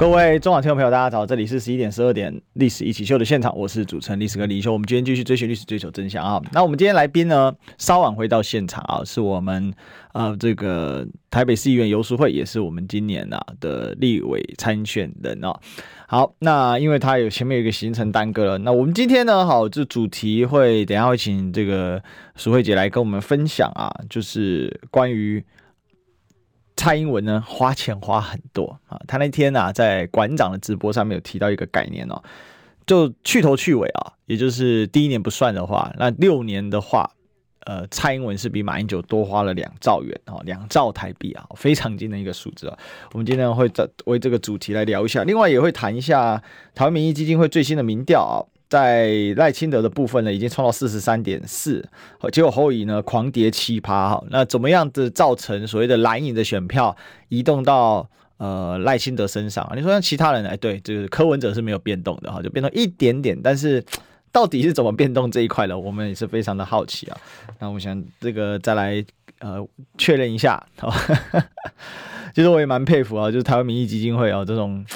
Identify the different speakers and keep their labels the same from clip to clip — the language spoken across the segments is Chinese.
Speaker 1: 各位中广听众朋友，大家好，这里是十一点十二点《历史一起秀》的现场，我是主持人历史哥李修。我们今天继续追寻历史，追求真相啊！那我们今天来宾呢，稍晚回到现场啊，是我们呃这个台北市议员游淑慧，也是我们今年啊的立委参选人啊。好，那因为他有前面有一个行程耽搁了，那我们今天呢，好，这主题会等下会请这个淑慧姐来跟我们分享啊，就是关于。蔡英文呢，花钱花很多啊，他那天、啊、在馆长的直播上面有提到一个概念哦，就去头去尾啊，也就是第一年不算的话，那六年的话，呃，蔡英文是比马英九多花了两兆元啊，两兆台币啊，非常近的一个数字啊。我们今天会在为这个主题来聊一下，另外也会谈一下台湾民意基金会最新的民调啊。在赖清德的部分呢，已经冲到四十三点四，结果侯友宜呢狂跌七趴哈，那怎么样子造成所谓的蓝营的选票移动到呃赖清德身上啊？你说像其他人哎，对，这个柯文哲是没有变动的哈，就变动一点点，但是到底是怎么变动这一块呢？我们也是非常的好奇啊。那我想这个再来呃确认一下，好 其实我也蛮佩服啊，就是台湾民意基金会啊这种。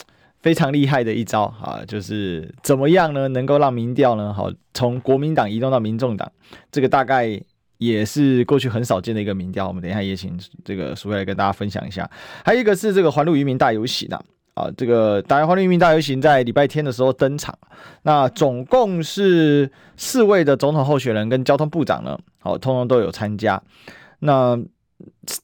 Speaker 1: 非常厉害的一招啊，就是怎么样呢？能够让民调呢，好从国民党移动到民众党，这个大概也是过去很少见的一个民调。我们等一下也请这个苏慧来跟大家分享一下。还有一个是这个环路渔民大游行啊，啊，这个大环路渔民大游行在礼拜天的时候登场，那总共是四位的总统候选人跟交通部长呢，好，通通都有参加。那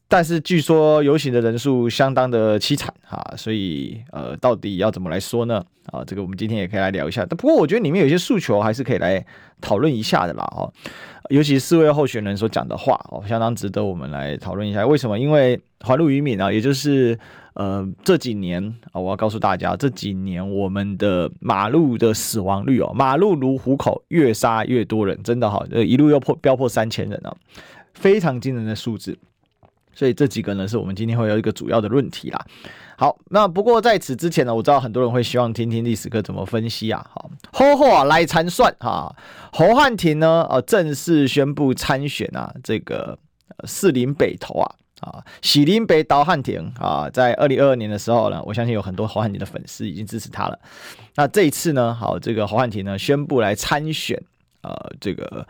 Speaker 1: 但是据说游行的人数相当的凄惨啊，所以呃，到底要怎么来说呢？啊，这个我们今天也可以来聊一下。不过我觉得里面有些诉求还是可以来讨论一下的啦，哦，尤其四位候选人所讲的话哦，相当值得我们来讨论一下。为什么？因为环路渔民啊，也就是呃这几年啊，我要告诉大家，这几年我们的马路的死亡率哦，马路如虎口，越杀越多人，真的哈，一路又破飙破三千人啊，非常惊人的数字。所以这几个呢，是我们今天会有一个主要的论题啦。好，那不过在此之前呢，我知道很多人会希望听听历史课怎么分析啊。好，好好啊，来参选哈，侯汉廷呢，呃，正式宣布参选啊，这个士林北投啊，啊，喜林北投汉廷啊，在二零二二年的时候呢，我相信有很多侯汉廷的粉丝已经支持他了。那这一次呢，好，这个侯汉廷呢，宣布来参选，呃，这个。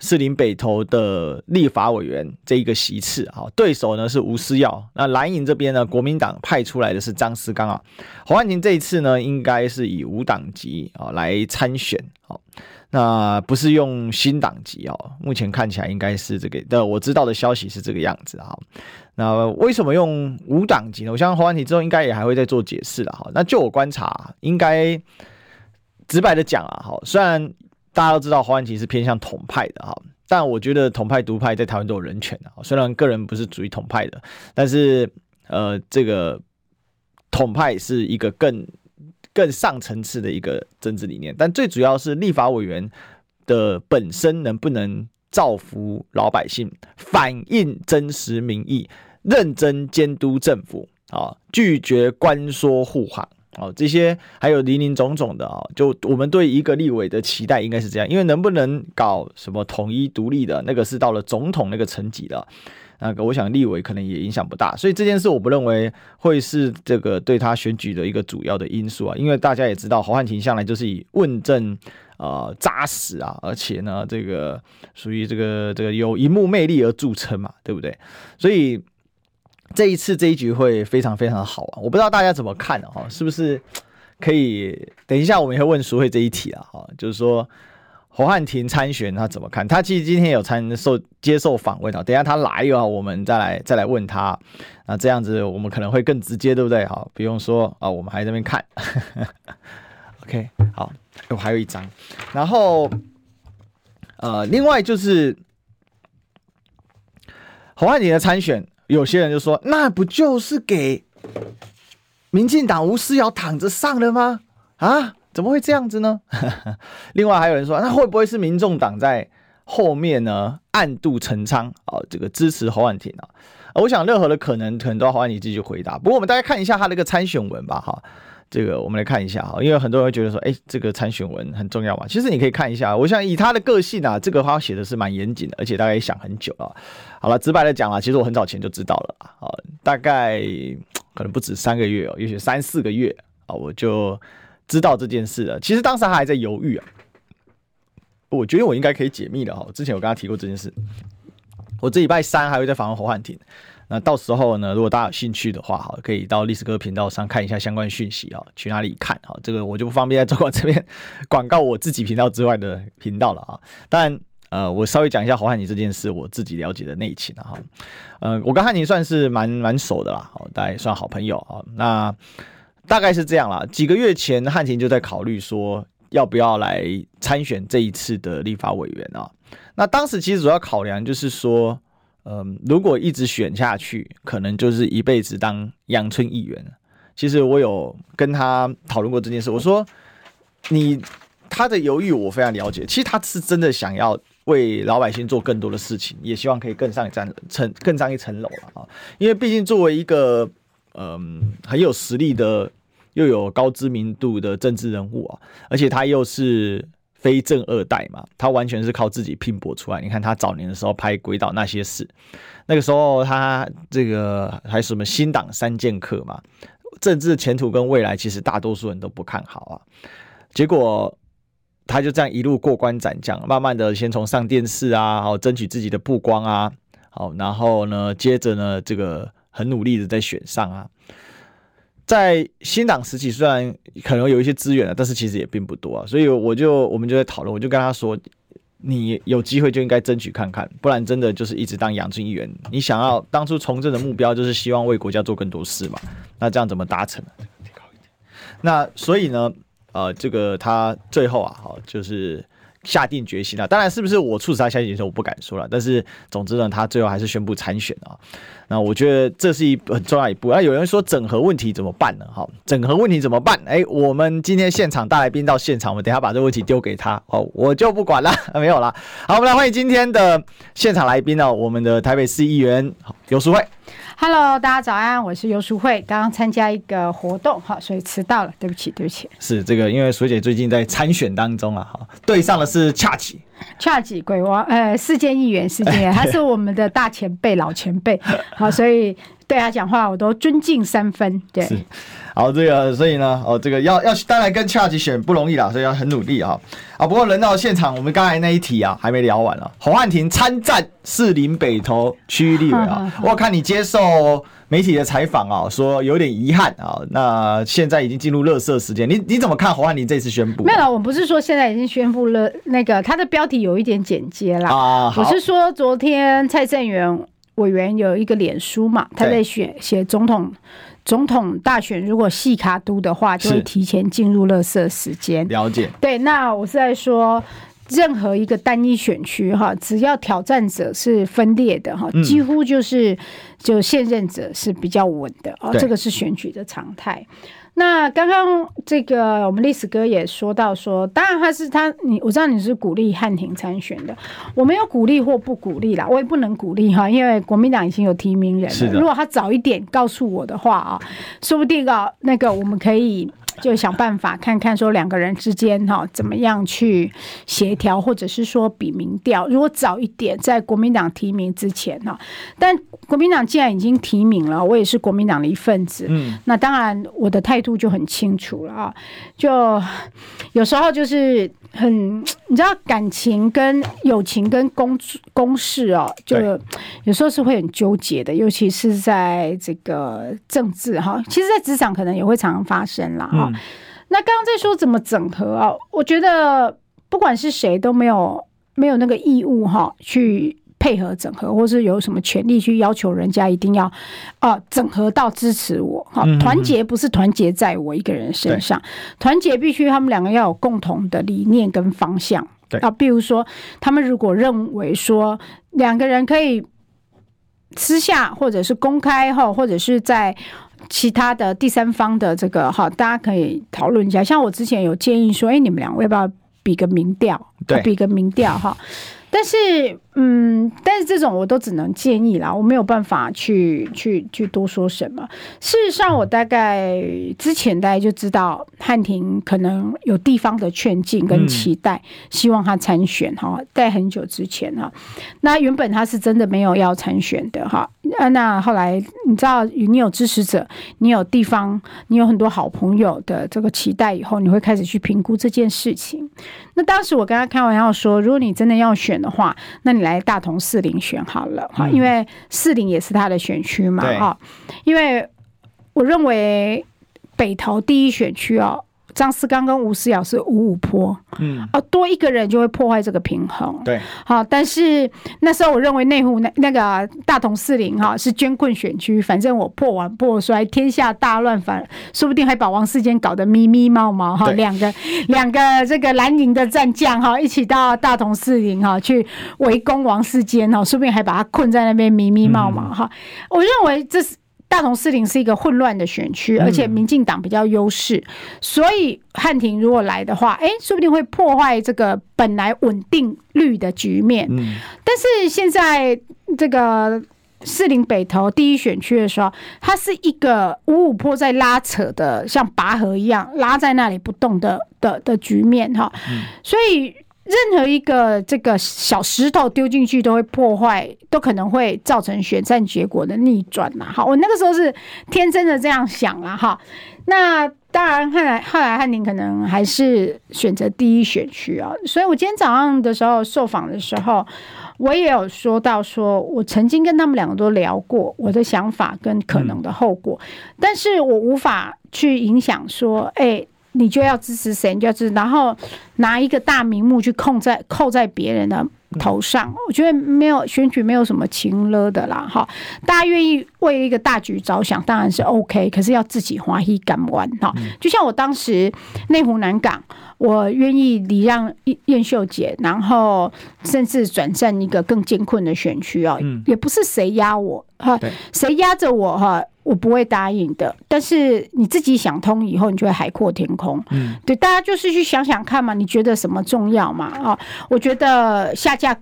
Speaker 1: 士林北投的立法委员这一个席次，哈，对手呢是吴思耀。那蓝营这边呢，国民党派出来的是张思刚啊。侯汉廷这一次呢，应该是以无党籍啊来参选，好，那不是用新党籍哦。目前看起来应该是这个的，我知道的消息是这个样子啊。那为什么用无党籍呢？我相信侯汉廷之后应该也还会再做解释了哈。那就我观察，应该直白的讲啊，好，虽然。大家都知道侯安琪是偏向统派的哈，但我觉得统派独派在台湾都有人权啊。虽然个人不是属于统派的，但是呃，这个统派是一个更更上层次的一个政治理念。但最主要是立法委员的本身能不能造福老百姓，反映真实民意，认真监督政府啊，拒绝官说护航。哦，这些还有林林总总的啊，就我们对一个立委的期待应该是这样，因为能不能搞什么统一独立的那个是到了总统那个层级的，那个我想立委可能也影响不大，所以这件事我不认为会是这个对他选举的一个主要的因素啊，因为大家也知道侯汉廷向来就是以问政呃扎实啊，而且呢这个属于这个这个有荧幕魅力而著称嘛，对不对？所以。这一次这一局会非常非常好啊！我不知道大家怎么看哈，是不是 可以等一下我们也会问淑慧这一题啊？哈，就是说侯汉廷参选他怎么看？他其实今天有参受接受访问啊，等下他来啊，我们再来再来问他。那这样子我们可能会更直接，对不对？好，不用说啊，我们还在那边看。OK，好，我还有一张，然后呃，另外就是侯汉廷的参选。有些人就说：“那不就是给民进党吴思瑶躺着上了吗？啊，怎么会这样子呢？” 另外还有人说：“那会不会是民众党在后面呢暗度陈仓啊？这个支持侯汉廷啊？我想任何的可能，可能都要华你继续回答。不过我们大家看一下他那个参选文吧，哈。这个我们来看一下哈，因为很多人会觉得说，哎，这个参选文很重要嘛。其实你可以看一下，我想以他的个性啊，这个话写的是蛮严谨的，而且大概也想很久了。好了，直白的讲啊，其实我很早前就知道了啊，大概可能不止三个月哦，也许三四个月啊，我就知道这件事了。其实当时他还在犹豫啊，我觉得我应该可以解密的哈。之前我跟他提过这件事，我这礼拜三还会再访问侯汉廷。那到时候呢，如果大家有兴趣的话，哈，可以到历史哥频道上看一下相关讯息啊。去哪里看？啊，这个我就不方便在中国这边 广告我自己频道之外的频道了啊。当然，呃，我稍微讲一下侯汉廷这件事，我自己了解的内情啊。哈，呃，我跟汉廷算是蛮蛮熟的啦，大概算好朋友啊。那大概是这样啦。几个月前，汉廷就在考虑说要不要来参选这一次的立法委员啊。那当时其实主要考量就是说。嗯，如果一直选下去，可能就是一辈子当阳春议员。其实我有跟他讨论过这件事，我说你他的犹豫我非常了解，其实他是真的想要为老百姓做更多的事情，也希望可以更上一层更上一层楼了啊。因为毕竟作为一个嗯很有实力的又有高知名度的政治人物啊，而且他又是。非正二代嘛，他完全是靠自己拼搏出来。你看他早年的时候拍《鬼岛那些事》，那个时候他这个还是什么新党三剑客嘛，政治前途跟未来其实大多数人都不看好啊。结果他就这样一路过关斩将，慢慢的先从上电视啊，好争取自己的曝光啊，好，然后呢，接着呢，这个很努力的在选上啊。在新党时期，虽然可能有一些资源了，但是其实也并不多啊。所以我就我们就在讨论，我就跟他说：“你有机会就应该争取看看，不然真的就是一直当阳春议员。你想要当初从政的目标就是希望为国家做更多事嘛？那这样怎么达成？那所以呢，呃，这个他最后啊，好就是。”下定决心了，当然是不是我促使他下定决心，我不敢说了。但是总之呢，他最后还是宣布参选啊。那我觉得这是一很重要一步。那有人说整合问题怎么办呢？好，整合问题怎么办？哎，我们今天现场大来宾到现场，我们等下把这个问题丢给他哦，我就不管了，没有了。好，我们来欢迎今天的现场来宾呢，我们的台北市议员游淑慧。
Speaker 2: Hello，大家早安，我是游淑慧，刚刚参加一个活动，哈，所以迟到了，对不起，对不起。
Speaker 1: 是这个，因为淑姐最近在参选当中啊，哈，对上的是恰吉，
Speaker 2: 恰吉鬼王，呃，世坚议员，世坚，他是我们的大前辈，老前辈，好，所以对他讲话我都尊敬三分，对。
Speaker 1: 好，这个，所以呢，哦，这个要要当然跟恰吉选不容易啦，所以要很努力啊。啊，不过人到现场，我们刚才那一题啊，还没聊完了。侯汉廷参战士林北投区域立委啊，我看你接受媒体的采访啊，说有点遗憾啊。那现在已经进入垃圾时间，你你怎么看侯汉林这次宣布？
Speaker 2: 没有，我不是说现在已经宣布了，那个他的标题有一点简洁啦。啊，我是说昨天蔡正元委员有一个脸书嘛，他在选写总统。总统大选如果细卡都的话，就会提前进入垃圾时间。
Speaker 1: 了解。
Speaker 2: 对，那我是在说，任何一个单一选区哈，只要挑战者是分裂的哈，几乎就是就现任者是比较稳的哦，这个是选举的常态。那刚刚这个我们历史哥也说到说，当然他是他你我知道你是鼓励汉庭参选的，我没有鼓励或不鼓励啦，我也不能鼓励哈，因为国民党已经有提名人了。如果他早一点告诉我的话啊，说不定啊，那个我们可以。就想办法看看说两个人之间哈怎么样去协调，或者是说比民调。如果早一点在国民党提名之前哈，但国民党既然已经提名了，我也是国民党的一份子，嗯，那当然我的态度就很清楚了啊。就有时候就是很你知道感情跟友情跟公公事哦，就有时候是会很纠结的，尤其是在这个政治哈，其实，在职场可能也会常常发生啦。嗯那刚刚在说怎么整合啊？我觉得不管是谁都没有没有那个义务哈，去配合整合，或是有什么权利去要求人家一定要啊整合到支持我哈。团结不是团结在我一个人身上，团结必须他们两个要有共同的理念跟方向。对啊，比如说他们如果认为说两个人可以私下或者是公开哈，或者是在。其他的第三方的这个哈，大家可以讨论一下。像我之前有建议说，哎，你们两位要不要比个民调？对，比个民调哈。但是，嗯，但是这种我都只能建议啦，我没有办法去去去多说什么。事实上，我大概之前大家就知道汉庭可能有地方的劝进跟期待，希望他参选哈，在很久之前哈。那原本他是真的没有要参选的哈。啊，那后来你知道，你有支持者，你有地方，你有很多好朋友的这个期待以后，你会开始去评估这件事情。那当时我跟他开玩笑说，如果你真的要选的话，那你来大同四林选好了哈，因为四林也是他的选区嘛哈。因为我认为北投第一选区哦。张思刚跟吴思瑶是五五坡，嗯，哦，多一个人就会破坏这个平衡，
Speaker 1: 对，
Speaker 2: 好，但是那时候我认为内湖那那个大同四零哈是捐困选区，反正我破碗破摔，天下大乱，反说不定还把王世坚搞得咪咪毛毛哈，两个两个这个蓝营的战将哈一起到大同四零哈去围攻王世坚哈，说不定还把他困在那边咪咪毛毛哈，我认为这是。大同四林是一个混乱的选区，而且民进党比较优势，所以汉庭如果来的话，哎，说不定会破坏这个本来稳定率的局面。但是现在这个四林北投第一选区的时候，它是一个五五坡在拉扯的，像拔河一样拉在那里不动的的的局面哈，所以。任何一个这个小石头丢进去都会破坏，都可能会造成选战结果的逆转呐。好，我那个时候是天真的这样想啊。哈，那当然后来后来汉宁可能还是选择第一选区啊。所以我今天早上的时候受访的时候，我也有说到，说我曾经跟他们两个都聊过我的想法跟可能的后果，但是我无法去影响说，哎。你就要支持谁，你就要支持，然后拿一个大名目去控在扣在别人的头上，我觉得没有选举没有什么情勒的啦，哈，大家愿意为一个大局着想，当然是 OK，可是要自己欢喜甘愿哈。就像我当时内湖南港，我愿意礼让燕秀姐，然后甚至转战一个更艰困的选区哦，也不是谁压我哈，谁压着我哈。我不会答应的，但是你自己想通以后，你就会海阔天空。嗯，对，大家就是去想想看嘛，你觉得什么重要嘛？啊，我觉得下架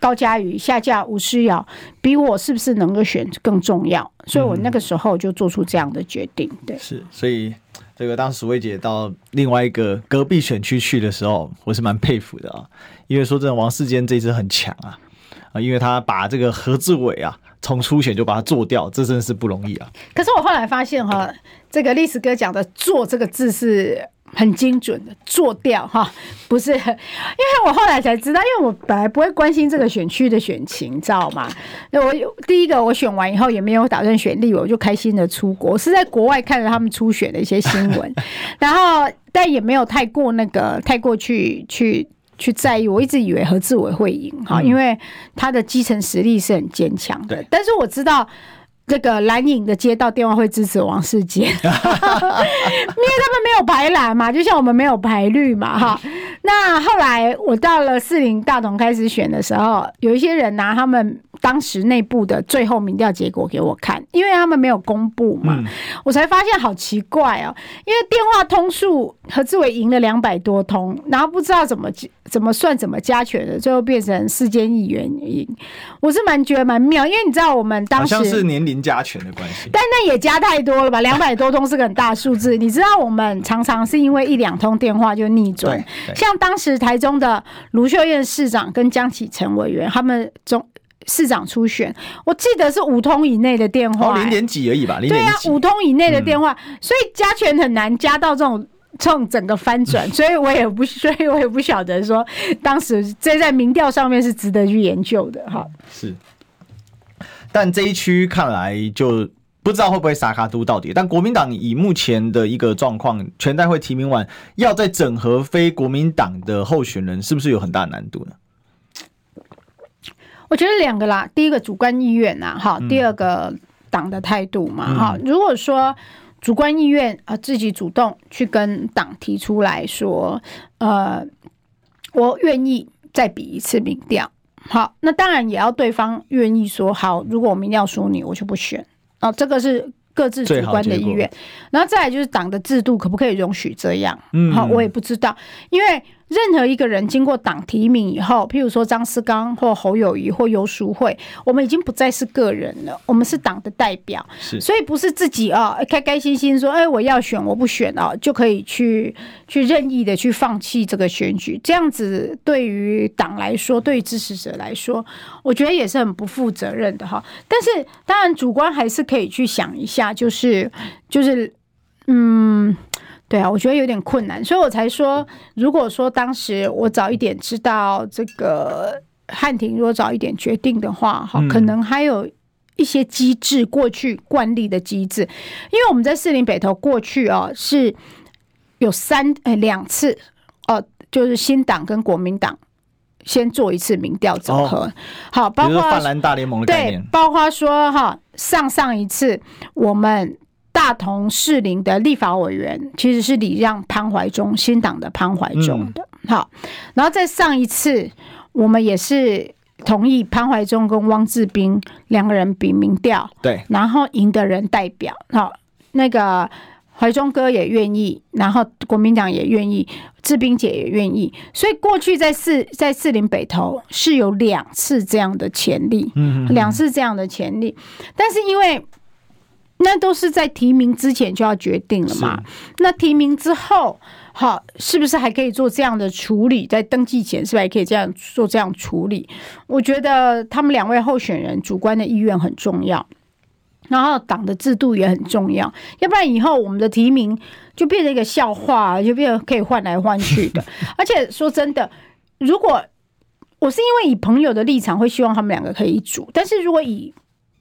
Speaker 2: 高嘉瑜，下架吴思瑶，比我是不是能够选更重要，所以我那个时候就做出这样的决定。对，
Speaker 1: 是，所以这个当时薇姐到另外一个隔壁选区去的时候，我是蛮佩服的啊，因为说真的，王世坚这次很强啊，啊，因为他把这个何志伟啊。从初选就把它做掉，这真的是不容易啊！
Speaker 2: 可是我后来发现哈，这个历史哥讲的“做”这个字是很精准的，做掉哈，不是？因为我后来才知道，因为我本来不会关心这个选区的选情，你知道吗？那我第一个我选完以后也没有打算选立委，我就开心的出国，是在国外看着他们初选的一些新闻，然后但也没有太过那个太过去去。去在意，我一直以为何志伟会赢哈，因为他的基层实力是很坚强的。但是我知道这个蓝影的街道电话会支持王世杰，因为他们没有排蓝嘛，就像我们没有排绿嘛哈。那后来我到了四零大同开始选的时候，有一些人拿他们。当时内部的最后民调结果给我看，因为他们没有公布嘛，我才发现好奇怪哦。因为电话通数何志伟赢了两百多通，然后不知道怎么怎么算怎么加权的，最后变成世间议员赢。我是蛮觉得蛮妙，因为你知道我们当时
Speaker 1: 好像是年龄加权的关系，
Speaker 2: 但那也加太多了吧？两百多通是个很大数字。你知道我们常常是因为一两通电话就逆转，像当时台中的卢秀燕市长跟江启臣委员他们中。市长初选，我记得是五通以内的电话，
Speaker 1: 欸，零点几而已吧？
Speaker 2: 对啊，五通以内的电话，嗯，所以加权很难加到这种这种整个翻转，所以我也不，所以我也不晓得说当时这在民调上面是值得去研究的哈。
Speaker 1: 是，但这一区看来就不知道会不会撒卡都到底。但国民党以目前的一个状况，全代会提名完，要再整合非国民党的候选人，是不是有很大难度呢？
Speaker 2: 我觉得两个啦，第一个主观意愿呐，哈，第二个党的态度嘛，哈、嗯。如果说主观意愿啊，自己主动去跟党提出来说，呃，我愿意再比一次民调，好，那当然也要对方愿意说好。如果我民调输你，我就不选哦，这个是各自主观的意愿。然后再来就是党的制度可不可以容许这样？嗯，好，我也不知道，因为任何一个人经过党提名以后，譬如说张思刚或侯友谊或游淑慧，我们已经不再是个人了，我们是党的代表，
Speaker 1: 是，
Speaker 2: 所以不是自己啊开开心心说，哎，我要选我不选啊，就可以去去任意的去放弃这个选举，这样子对于党来说，对于支持者来说，我觉得也是很不负责任的哈。但是当然主观还是可以去想一下，就是就是嗯。对啊，我觉得有点困难，所以我才说，如果说当时我早一点知道这个汉庭，如果早一点决定的话，哈，可能还有一些机制，过去惯例的机制，因为我们在四林北投过去啊是有三呃两次哦，就是新党跟国民党先做一次民调整合，好，包括
Speaker 1: 泛蓝大联盟的
Speaker 2: 对，包括说哈上上一次我们。大同士林的立法委员其实是礼让潘怀忠，新党的潘怀忠的。好，然后在上一次，我们也是同意潘怀忠跟汪志斌两个人比民调，
Speaker 1: 对，
Speaker 2: 然后赢的人代表。好，那个怀忠哥也愿意，然后国民党也愿意，志斌姐也愿意。所以过去在士在士林北投是有两次这样的潜力，嗯，两次这样的潜力，但是因为。那都是在提名之前就要决定了嘛？那提名之后，好，是不是还可以做这样的处理？在登记前，是不是还可以这样做这样处理？我觉得他们两位候选人主观的意愿很重要，然后党的制度也很重要，要不然以后我们的提名就变成一个笑话，就变成可以换来换去的。而且说真的，如果我是因为以朋友的立场会希望他们两个可以一组，但是如果以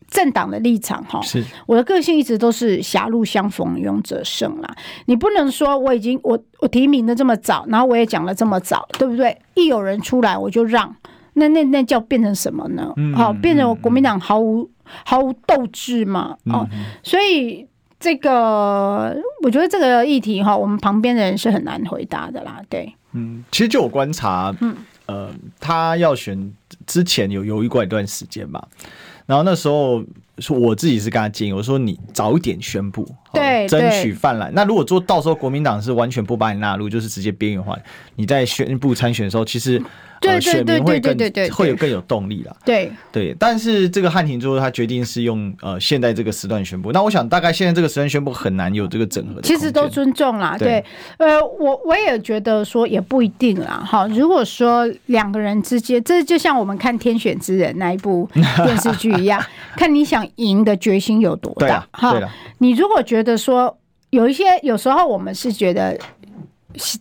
Speaker 2: 政党的立场哈，是我的个性一直都是狭路相逢勇者胜啦。你不能说我已经我我提名的这么早，然后我也讲了这么早，对不对？一有人出来我就让，那那那叫变成什么呢？好，变成我国民党毫无毫无斗志嘛？哦，所以这个我觉得这个议题哈，我们旁边的人是很难回答的啦。对，
Speaker 1: 嗯，其实就我观察，嗯呃，他要选之前有犹豫过一段时间吧。然后那时候说我自己是跟他建议，我说你早一点宣布，
Speaker 2: 对，
Speaker 1: 争取泛滥。那如果说到时候国民党是完全不把你纳入，就是直接边缘化，你在宣布参选的时候，其实。对对对对对对，会有更有动力了。对对，但是这个汉庭之后，他决定是用呃现在这个时段宣布。那我想大概现在这个时段宣布很难有这个整合的。
Speaker 2: 其实都尊重啦，对，呃，我我也觉得说也不一定啦。哈，如果说两个人之间，这就像我们看《天选之人》那一部 电视剧一样，看你想赢的决心有多大。哈，你如果觉得说有一些，有时候我们是觉得。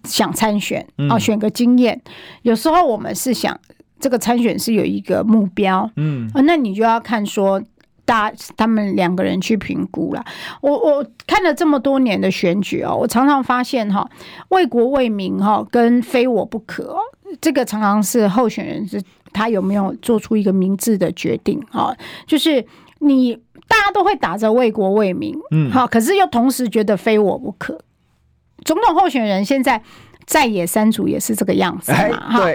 Speaker 2: 想参选哦，选个经验。有时候我们是想这个参选是有一个目标，嗯，那你就要看说大他们两个人去评估了。我我看了这么多年的选举哦，我常常发现哈，为国为民哈，跟非我不可，这个常常是候选人是他有没有做出一个明智的决定啊？就是你大家都会打着为国为民，嗯，好，可是又同时觉得非我不可。总统候选人现在在野三组也是这个样子嘛？哈，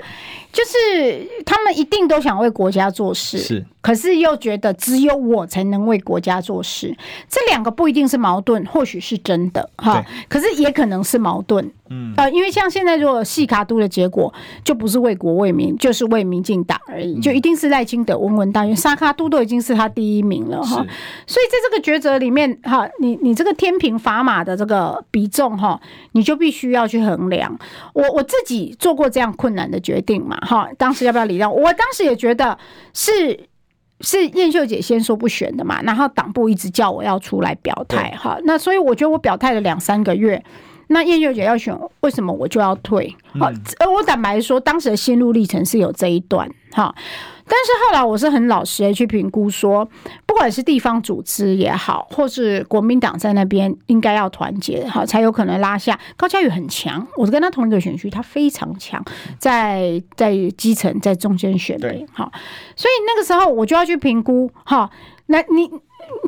Speaker 2: 就是他们一定都想为国家做事，是，可是又觉得只有我才能为国家做事，这两个不一定是矛盾，或许是真的哈，可是也可能是矛盾。嗯，呃，因为像现在如果细卡都的结果，就不是为国为民，就是为民进党而已，就一定是赖清德稳稳当选，沙卡都都已经是他第一名了哈。所以在这个抉择里面哈，你你这个天平砝码的这个比重哈，你就必须要去衡量。我我自己做过这样困难的决定嘛哈，当时要不要礼让？我当时也觉得是是燕秀姐先说不选的嘛，然后党部一直叫我要出来表态哈，那所以我觉得我表态了两三个月。那燕秀姐要选，为什么我就要退？好，而我坦白说，当时的心路历程是有这一段哈。但是后来我是很老实的去评估说，不管是地方组织也好，或是国民党在那边应该要团结哈，才有可能拉下。高嘉宇很强，我是跟他同一个选区，他非常强，在在基层在中间选的哈。所以那个时候我就要去评估哈，那你。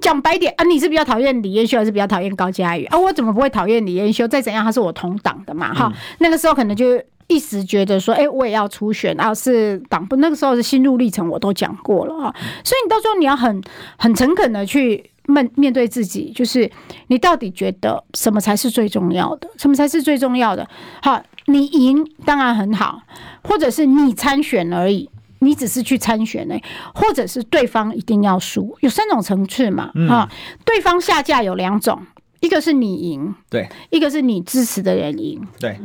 Speaker 2: 讲白点啊，你是比较讨厌李彦秀，还是比较讨厌高嘉宇啊？我怎么不会讨厌李彦秀？再怎样，他是我同党的嘛，哈、嗯。那个时候可能就一时觉得说，哎、欸，我也要初选，然后是党部。那个时候的心路历程我都讲过了哈。所以你到时候你要很很诚恳的去面面对自己，就是你到底觉得什么才是最重要的？什么才是最重要的？好，你赢当然很好，或者是你参选而已，你只是去参选呢，或者是对方一定要输，有三种层次嘛，哈、嗯，对方下架有两种，一个是你赢，
Speaker 1: 对，
Speaker 2: 一个是你支持的人赢，
Speaker 1: 对，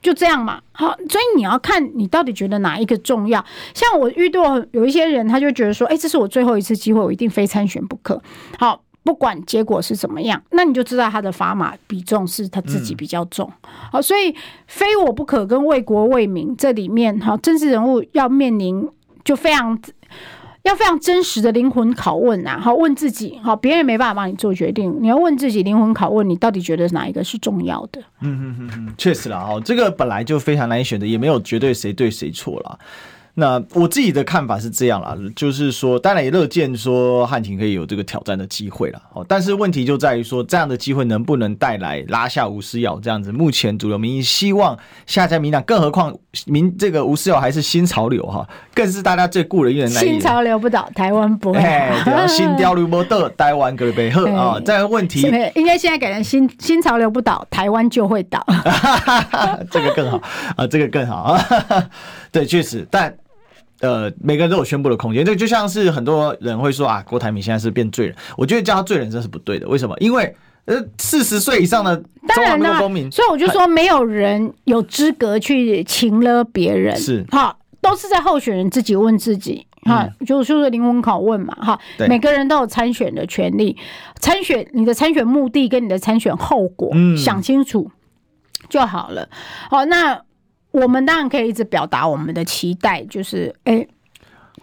Speaker 2: 就这样嘛，好，所以你要看你到底觉得哪一个重要。像我遇到有一些人，他就觉得说，哎，这是我最后一次机会，我一定非参选不可。好。不管结果是怎么样，那你就知道他的砝码比重是他自己比较重。好、嗯，所以非我不可跟为国为民这里面，哈，政治人物要面临就非常要非常真实的灵魂拷问啊！好，问自己，好，别人没办法帮你做决定，你要问自己灵魂拷问，你到底觉得哪一个是重要的？
Speaker 1: 嗯嗯嗯嗯，确实啦，哦，这个本来就非常难以选择，也没有绝对谁对谁错啦。那我自己的看法是这样啦，就是说，当然也乐见说汉庭可以有这个挑战的机会了。哦，但是问题就在于说，这样的机会能不能带来拉下吴思瑶这样子？目前主流民意希望下架民党，更何况民这个吴思瑶还是新潮流哈，更是大家最顾的那一。
Speaker 2: 新潮流不倒，台湾不会。
Speaker 1: 对，新潮流不倒，台湾可被喝啊。这个问题
Speaker 2: 应该现在改成新新潮流不倒，台湾就会倒。
Speaker 1: 这个更好啊，这个更好啊。对，确实，但。呃，每个人都有宣布的空间，这就像是很多人会说啊，郭台铭现在是变罪人，我觉得叫他罪人这是不对的。为什么？因为呃，四十岁以上的中华民国公民，
Speaker 2: 所以我就说没有人有资格去擒了别人，是好，都是在候选人自己问自己哈，就就是灵魂拷问嘛哈，每个人都有参选的权利，参选你的参选目的跟你的参选后果，嗯，想清楚就好了。好，那。我们当然可以一直表达我们的期待，就是哎、欸，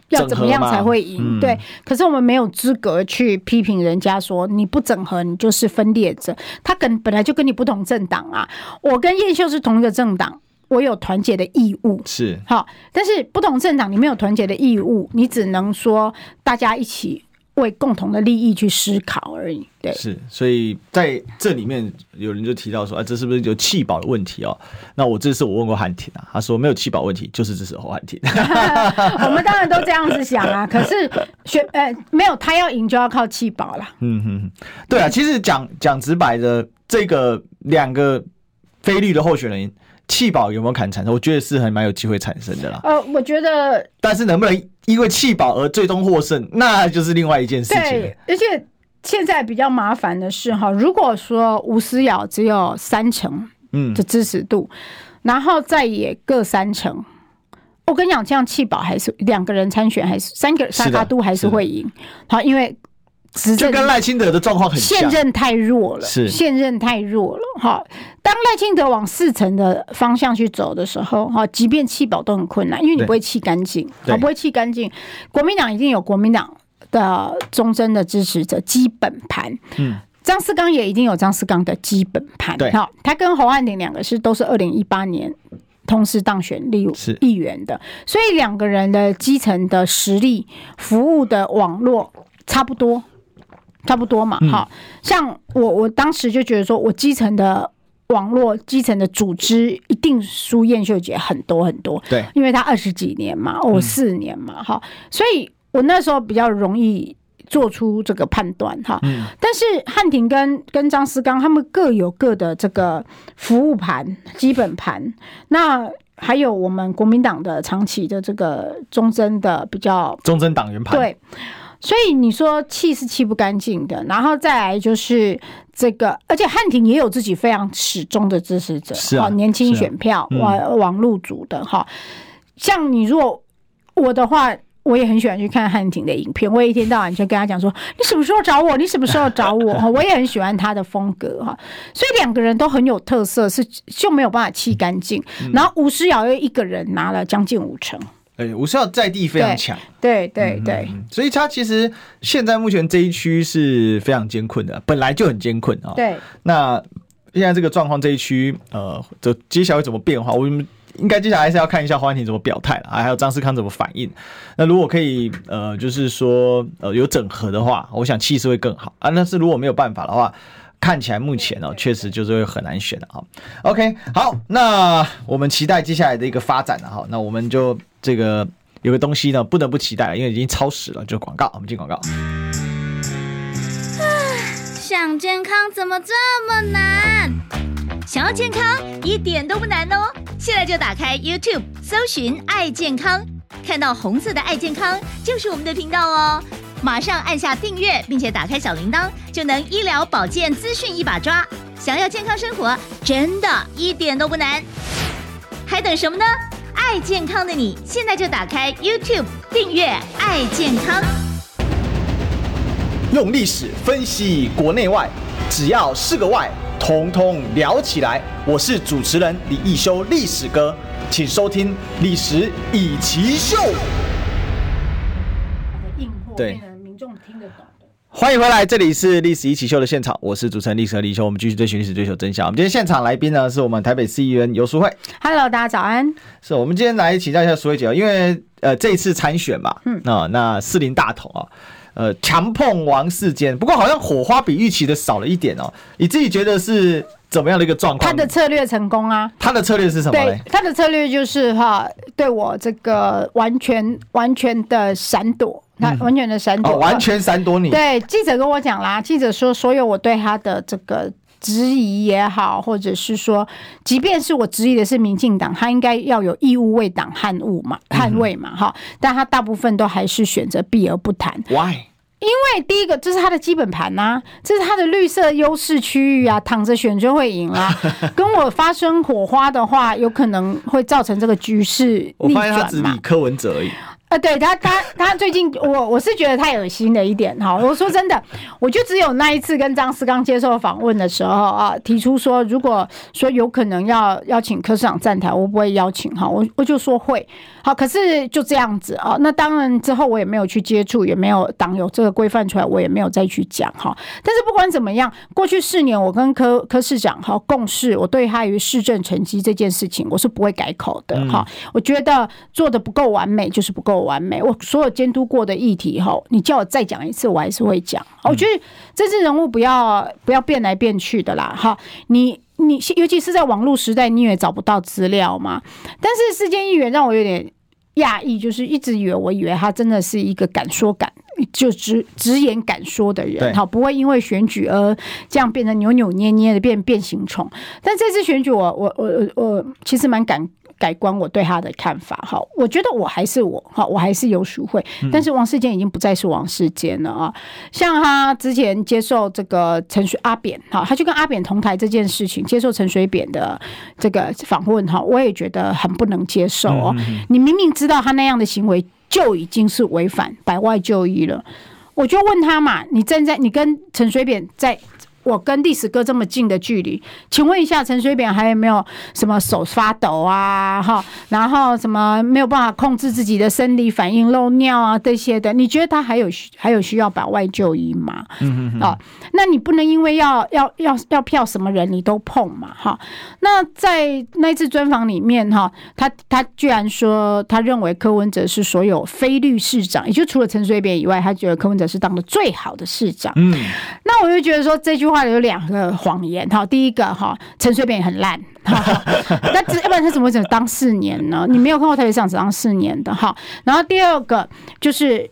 Speaker 2: 要怎么样才会赢？嗯、对，可是我们没有资格去批评人家说你不整合，你就是分裂者。他跟本来就跟你不同政党啊，我跟燕秀是同一个政党，我有团结的义务
Speaker 1: 是
Speaker 2: 好，但是不同政党你没有团结的义务，你只能说大家一起。为共同的利益去思考而已，对，
Speaker 1: 是，所以在这里面有人就提到说，啊，这是不是有弃保的问题哦？那我这次我问过汉庭啊，他说没有弃保问题，就是支持侯汉庭。
Speaker 2: 我们当然都这样子想啊，可是选呃没有他要赢就要靠弃保了。
Speaker 1: 嗯哼，对啊，其实讲讲直白的，这个两个非绿的候选人。弃保有没有可能产生？我觉得是还蛮有机会产生的啦。
Speaker 2: 呃，我觉得，
Speaker 1: 但是能不能因为弃保而最终获胜，那就是另外一件事情。
Speaker 2: 对，而且现在比较麻烦的是哈，如果说吴思瑶只有三成嗯的支持度，嗯、然后再也各三成，我跟你讲，这样弃保还是两个人参选，还是三个沙卡都还是会赢。好，因为。
Speaker 1: 就跟赖清德的状况很像，
Speaker 2: 现任太弱了，是现任太弱了。哈，当赖清德往四成的方向去走的时候，哈，即便弃保都很困难，因为你不会弃干净，好，不会弃干净。国民党一定有国民党的忠贞的支持者，基本盘。嗯，张思刚也一定有张思刚的基本盘。对，好，他跟侯汉廷两个是都是二零一八年同时当选立议员的，所以两个人的基层的实力、服务的网络差不多。差不多嘛，好、嗯、像我我当时就觉得说，我基层的网络、基层的组织一定输燕秀姐很多很多，
Speaker 1: 对，
Speaker 2: 因为她二十几年嘛，我四年嘛，哈、嗯，所以我那时候比较容易做出这个判断，哈、嗯，但是汉庭跟跟张思刚他们各有各的这个服务盘、基本盘，那还有我们国民党的长期的这个忠贞的比较
Speaker 1: 忠贞党员盘，
Speaker 2: 对。所以你说气是气不干净的，然后再来就是这个，而且汉庭也有自己非常始终的支持者，是啊，年轻选票网、网路组的哈。像你如果我的话，我也很喜欢去看汉庭的影片，我也一天到晚就跟他讲说，你什么时候找我？你什么时候找我？哈，我也很喜欢他的风格哈。所以两个人都很有特色，是就没有办法气干净。然后吴思瑶又一个人拿了将近五成。
Speaker 1: 哎，五十号在地非常
Speaker 2: 强，对对对，
Speaker 1: 嗯，所以他其实现在目前这一区是非常艰困的，本来就很艰困啊。
Speaker 2: 对，
Speaker 1: 那现在这个状况这一区，呃，就接下来会怎么变化？我们应该接下来还是要看一下黄安婷怎么表态了啊，还有张思康怎么反应。那如果可以，呃，就是说，呃，有整合的话，我想气势会更好啊。但是如果没有办法的话，看起来目前哦，确实就是会很难选的啊。OK，好，那我们期待接下来的一个发展了哈。那我们就这个有个东西呢，不得不期待了，因为已经超时了，就广告。我们进广告。
Speaker 3: 想健康怎么这么难？想要健康一点都不难哦。现在就打开 YouTube，搜寻“爱健康”，看到红色的“爱健康”就是我们的频道哦。马上按下订阅，并且打开小铃铛，就能医疗保健资讯一把抓。想要健康生活，真的一点都不难，还等什么呢？爱健康的你，现在就打开 YouTube 订阅“爱健康”，
Speaker 1: 用历史分析国内外，只要是个“外”。通通聊起来！我是主持人李易修，历史哥，请收听《历史以奇秀》。对，民众听得懂的。欢迎回来，这里是《历史一起秀》的现场，我是主持人历史和李易修。我们继续追寻历史，追求真相。我们今天现场来宾呢，是我们台北市议员游淑慧。
Speaker 2: Hello，大家早安。
Speaker 1: 是我们今天来请教一下淑慧姐，因为呃这一次参选嘛，嗯啊、呃，那四林大同啊。呃，强碰王世坚，不过好像火花比预期的少了一点哦。你自己觉得是怎么样的一个状况？
Speaker 2: 他的策略成功啊？
Speaker 1: 他的策略是什么？
Speaker 2: 对，他的策略就是哈，对我这个完全完全的闪躲，他完全的闪躲，
Speaker 1: 完全闪躲你。
Speaker 2: 对，记者跟我讲啦，记者说所有我对他的这个。质疑也好，或者是说，即便是我质疑的是民进党，他应该要有义务为党捍务嘛，捍卫嘛，哈、嗯，但他大部分都还是选择避而不谈。
Speaker 1: Why？
Speaker 2: 因为第一个，这是他的基本盘呐、啊，这是他的绿色优势区域啊，躺着选就会赢啊。跟我发生火花的话，有可能会造成这个局势逆转嘛。我发现他
Speaker 1: 只比柯文哲而已。
Speaker 2: 呃，对他，他他最近，我我是觉得太恶心了一点哈。我说真的，我就只有那一次跟张思刚接受访问的时候啊，提出说，如果说有可能要邀请柯市长站台，我不会邀请哈，我我就说会。好，可是就这样子啊。那当然之后我也没有去接触，也没有党有这个规范出来，我也没有再去讲哈。但是不管怎么样，过去四年我跟柯柯市长哈共事，我对他于市政成绩这件事情，我是不会改口的哈。我觉得做的不够完美就是不够。完美，我所有监督过的议题哈，你叫我再讲一次，我还是会讲。我觉得政治人物不要不要变来变去的啦，哈，你你尤其是在网络时代，你也找不到资料嘛。但是世间议员让我有点讶异，就是一直以为我以为他真的是一个敢说敢就直直言敢说的人，哈，不会因为选举而这样变成扭扭捏捏的变变形虫。但这次选举我，我我我我其实蛮感。改观我对他的看法，哈，我觉得我还是我，哈，我还是游淑慧，但是王世坚已经不再是王世坚了啊。像他之前接受这个陈水阿扁，哈，他就跟阿扁同台这件事情，接受陈水扁的这个访问，哈，我也觉得很不能接受哦。你明明知道他那样的行为就已经是违反百外就医了，我就问他嘛，你站在你跟陈水扁在。我跟历史哥这么近的距离，请问一下，陈水扁还有没有什么手发抖啊？哈，然后什么没有办法控制自己的生理反应、漏尿啊这些的？你觉得他还有还有需要保外就医吗？嗯那你不能因为要要要要票什么人你都碰嘛？哈，那在那次专访里面哈，他他居然说他认为柯文哲是所有非律市长，也就除了陈水扁以外，他觉得柯文哲是当的最好的市长。嗯，那我就觉得说这句话。有两个谎言哈，第一个哈，陈水扁很烂，那要不然他怎么会当四年呢？你没有看过台北市长只当四年的哈。然后第二个就是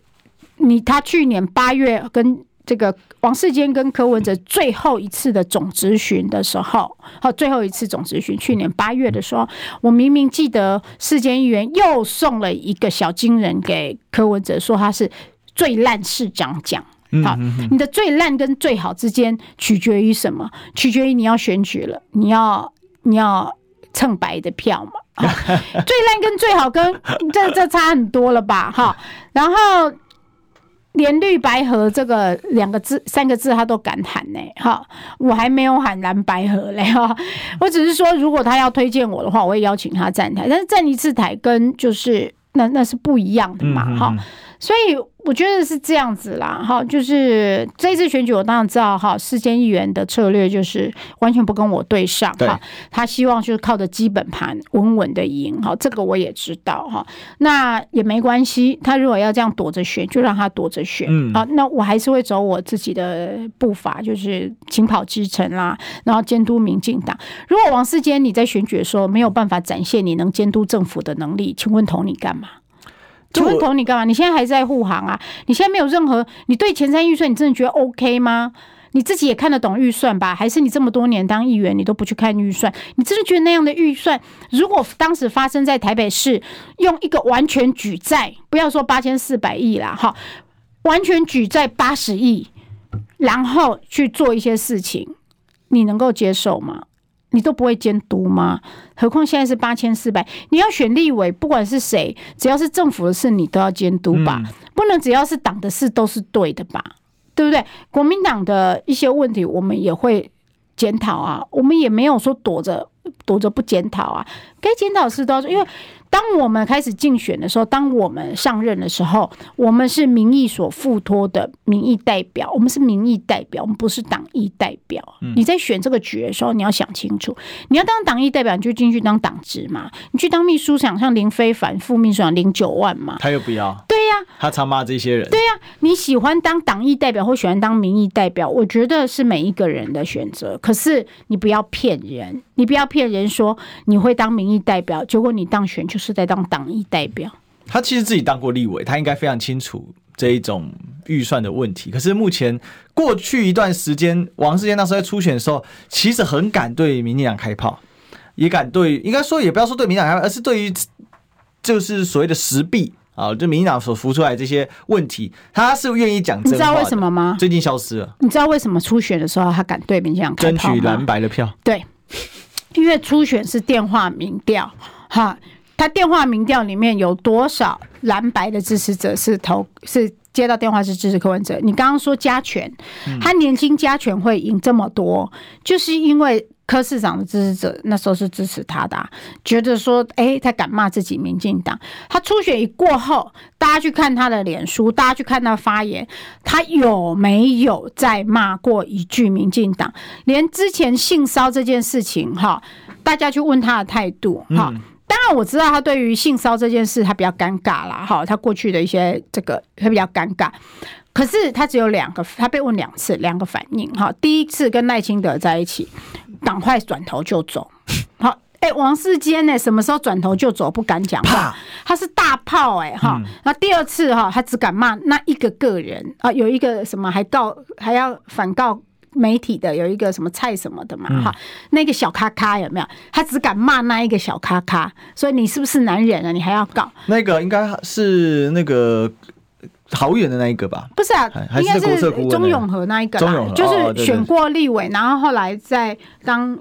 Speaker 2: 你他去年八月跟这个王世坚跟柯文哲最后一次的总咨询的时候，好，最后一次总咨询，去年八月的时候，我明明记得世坚议员又送了一个小金人给柯文哲，说他是最烂市长奖。好，你的最烂跟最好之间取决于什么？取决于你要选举了，你要你要蹭白的票嘛？最烂跟最好跟这这差很多了吧？哈，然后连绿白合这个两个字三个字他都敢喊呢？哈，我还没有喊蓝白合嘞哈，我只是说如果他要推荐我的话，我会邀请他站台，但是站一次台跟就是那那是不一样的嘛？哈。所以我觉得是这样子啦，哈，就是这一次选举，我当然知道哈，世坚议员的策略就是完全不跟我对上，哈，他希望就是靠着基本盘稳稳的赢，哈，这个我也知道，哈，那也没关系，他如果要这样躲着选，就让他躲着选，嗯，啊，那我还是会走我自己的步伐，就是勤跑基层啦，然后监督民进党。如果王世坚你在选举的时候没有办法展现你能监督政府的能力，请问投你干嘛？请问投你干嘛？你现在还在护航啊？你现在没有任何，你对前瞻预算，你真的觉得 OK 吗？你自己也看得懂预算吧？还是你这么多年当议员，你都不去看预算？你真的觉得那样的预算，如果当时发生在台北市，用一个完全举债，不要说八千四百亿啦，哈，完全举债八十亿，然后去做一些事情，你能够接受吗？你都不会监督吗？何况现在是八千四百，你要选立委，不管是谁，只要是政府的事，你都要监督吧？嗯、不能只要是党的事都是对的吧？对不对？国民党的一些问题，我们也会检讨啊，我们也没有说躲着躲着不检讨啊，该检讨的事都要做，因为。当我们开始竞选的时候，当我们上任的时候，我们是民意所附托的民意代表，我们是民意代表，我们不是党意代表。你在选这个局的时候，你要想清楚，你要当党意代表，你就进去当党职嘛，你去当秘书长，像林非凡副秘书长领九万嘛，
Speaker 1: 他又不要。
Speaker 2: 对呀、啊，
Speaker 1: 他常骂这些人。
Speaker 2: 对呀、啊，你喜欢当党意代表或喜欢当民意代表，我觉得是每一个人的选择。可是你不要骗人，你不要骗人说你会当民意代表，结果你当选就是。在当党意代表，
Speaker 1: 他其实自己当过立委，他应该非常清楚这一种预算的问题。可是目前过去一段时间，王世坚那时候在初选的时候，其实很敢对民进党开炮，也敢对，应该说也不要说对民进党开炮，而是对于就是所谓的时弊啊，就民进党所浮出来这些问题，他是愿意讲真话。
Speaker 2: 你知道为什么吗？
Speaker 1: 最近消失了。
Speaker 2: 你知道为什么初选的时候他敢对民进党开炮？
Speaker 1: 争取蓝白的票。
Speaker 2: 对，因为初选是电话民调，哈。他电话民调里面有多少蓝白的支持者是投是接到电话是支持柯文哲？你刚刚说加权，他年轻加权会赢这么多，就是因为柯市长的支持者那时候是支持他的，觉得说，哎，他敢骂自己民进党。他初选一过后，大家去看他的脸书，大家去看他发言，他有没有再骂过一句民进党？连之前性骚这件事情，哈，大家去问他的态度，哈。当然我知道他对于性骚这件事他比较尴尬啦，哈，他过去的一些这个他比较尴尬，可是他只有两个，他被问两次，两个反应，哈，第一次跟赖清德在一起，赶快转头就走，好，哎，王世坚呢，什么时候转头就走，不敢讲话，他是大炮哎，哈，那第二次哈，他只敢骂那一个个人啊，有一个什么还告还要反告。媒体的有一个什么菜什么的嘛，哈、嗯，那个小咖咖有没有？他只敢骂那一个小咖咖，所以你是不是男人啊？你还要告？那
Speaker 1: 个应该是那个桃园的那一个吧？
Speaker 2: 不是啊，应该是钟永和那一个啦，就是选过立委，然后后来在当。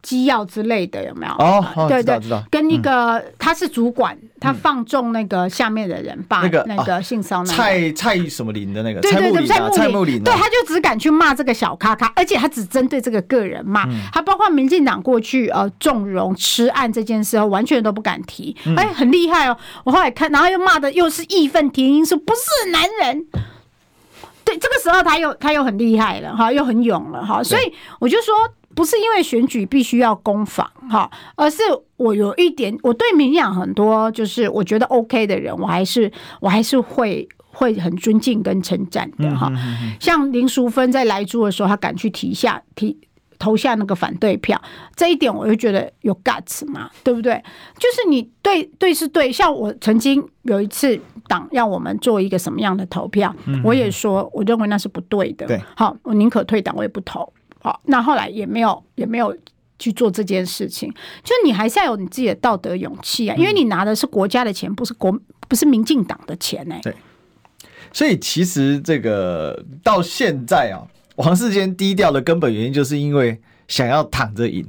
Speaker 2: 机要之类的有没有？
Speaker 1: 哦，哦对对，
Speaker 2: 跟一个他是主管，他放纵那个下面的人，把那个性骚扰。
Speaker 1: 蔡蔡什么林的那个，
Speaker 2: 对对对，
Speaker 1: 蔡木林，
Speaker 2: 对，他就只敢去骂这个小咖咖，而且他只针对这个个人骂，他包括民进党过去呃纵容吃案这件事，完全都不敢提，哎，很厉害哦。我后来看，然后又骂的又是义愤填膺，说不是男人。对，这个时候他又他又很厉害了哈，又很勇了哈，所以我就说。不是因为选举必须要攻防哈，而是我有一点，我对民养很多就是我觉得 OK 的人，我还是我还是会会很尊敬跟称赞的哈。像林淑芬在莱猪的时候，她敢去提下提投下那个反对票，这一点我就觉得有 guts 嘛，对不对？就是你对对是对，像我曾经有一次党要我们做一个什么样的投票，我也说我认为那是不对的，对，好，我宁可退党，我也不投。好，那后来也没有也没有去做这件事情，就你还是要有你自己的道德勇气啊，因为你拿的是国家的钱，不是国不是民进党的钱呢、欸。
Speaker 1: 对，所以其实这个到现在啊，王世坚低调的根本原因，就是因为想要躺着赢。